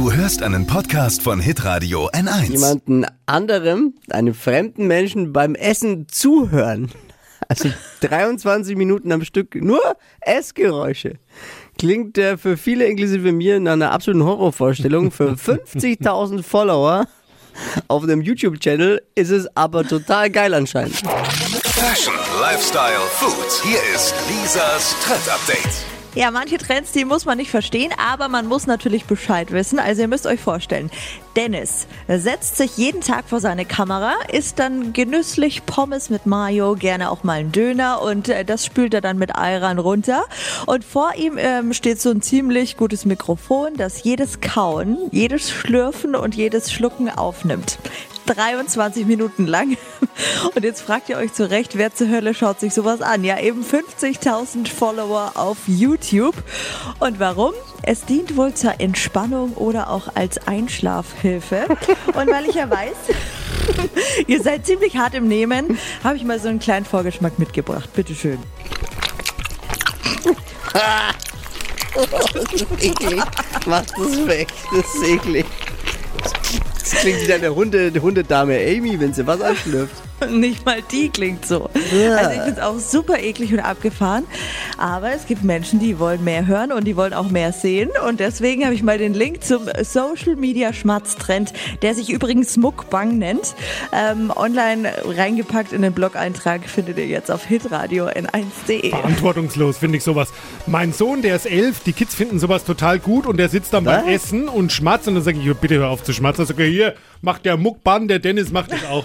Du hörst einen Podcast von Hitradio N1. Jemanden anderem, einem fremden Menschen beim Essen zuhören. Also 23 Minuten am Stück, nur Essgeräusche. Klingt äh, für viele, inklusive mir, nach einer absoluten Horrorvorstellung. Für 50.000 Follower auf dem YouTube-Channel ist es aber total geil anscheinend. Fashion, Lifestyle, Food. Hier ist Lisas Trend Update. Ja, manche Trends, die muss man nicht verstehen, aber man muss natürlich Bescheid wissen. Also ihr müsst euch vorstellen, Dennis setzt sich jeden Tag vor seine Kamera, isst dann genüsslich Pommes mit Mayo, gerne auch mal einen Döner und äh, das spült er dann mit Ayran runter. Und vor ihm ähm, steht so ein ziemlich gutes Mikrofon, das jedes Kauen, jedes Schlürfen und jedes Schlucken aufnimmt. 23 Minuten lang. Und jetzt fragt ihr euch zurecht, wer zur Hölle schaut sich sowas an? Ja, eben 50.000 Follower auf YouTube. Und warum? Es dient wohl zur Entspannung oder auch als Einschlafhilfe. Und weil ich ja weiß, ihr seid ziemlich hart im Nehmen, habe ich mal so einen kleinen Vorgeschmack mitgebracht. Bitteschön. Das ist eklig. Mach das weg, das ist eklig. Das klingt wie deine Hunde, Hundedame Amy, wenn sie was anschlürft. Nicht mal die klingt so. Also ich finde es auch super eklig und abgefahren. Aber es gibt Menschen, die wollen mehr hören und die wollen auch mehr sehen. Und deswegen habe ich mal den Link zum Social Media Schmatztrend, der sich übrigens Muckbang nennt, ähm, online reingepackt in den Blog-Eintrag. Findet ihr jetzt auf hitradio n1.de. Verantwortungslos finde ich sowas. Mein Sohn, der ist elf, die Kids finden sowas total gut und der sitzt dann beim Was? Essen und schmatzt und dann sage ich, bitte hör auf zu schmatzen. Dann sage ich, hier, macht der Muckban, der Dennis macht das auch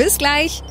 Bis gleich.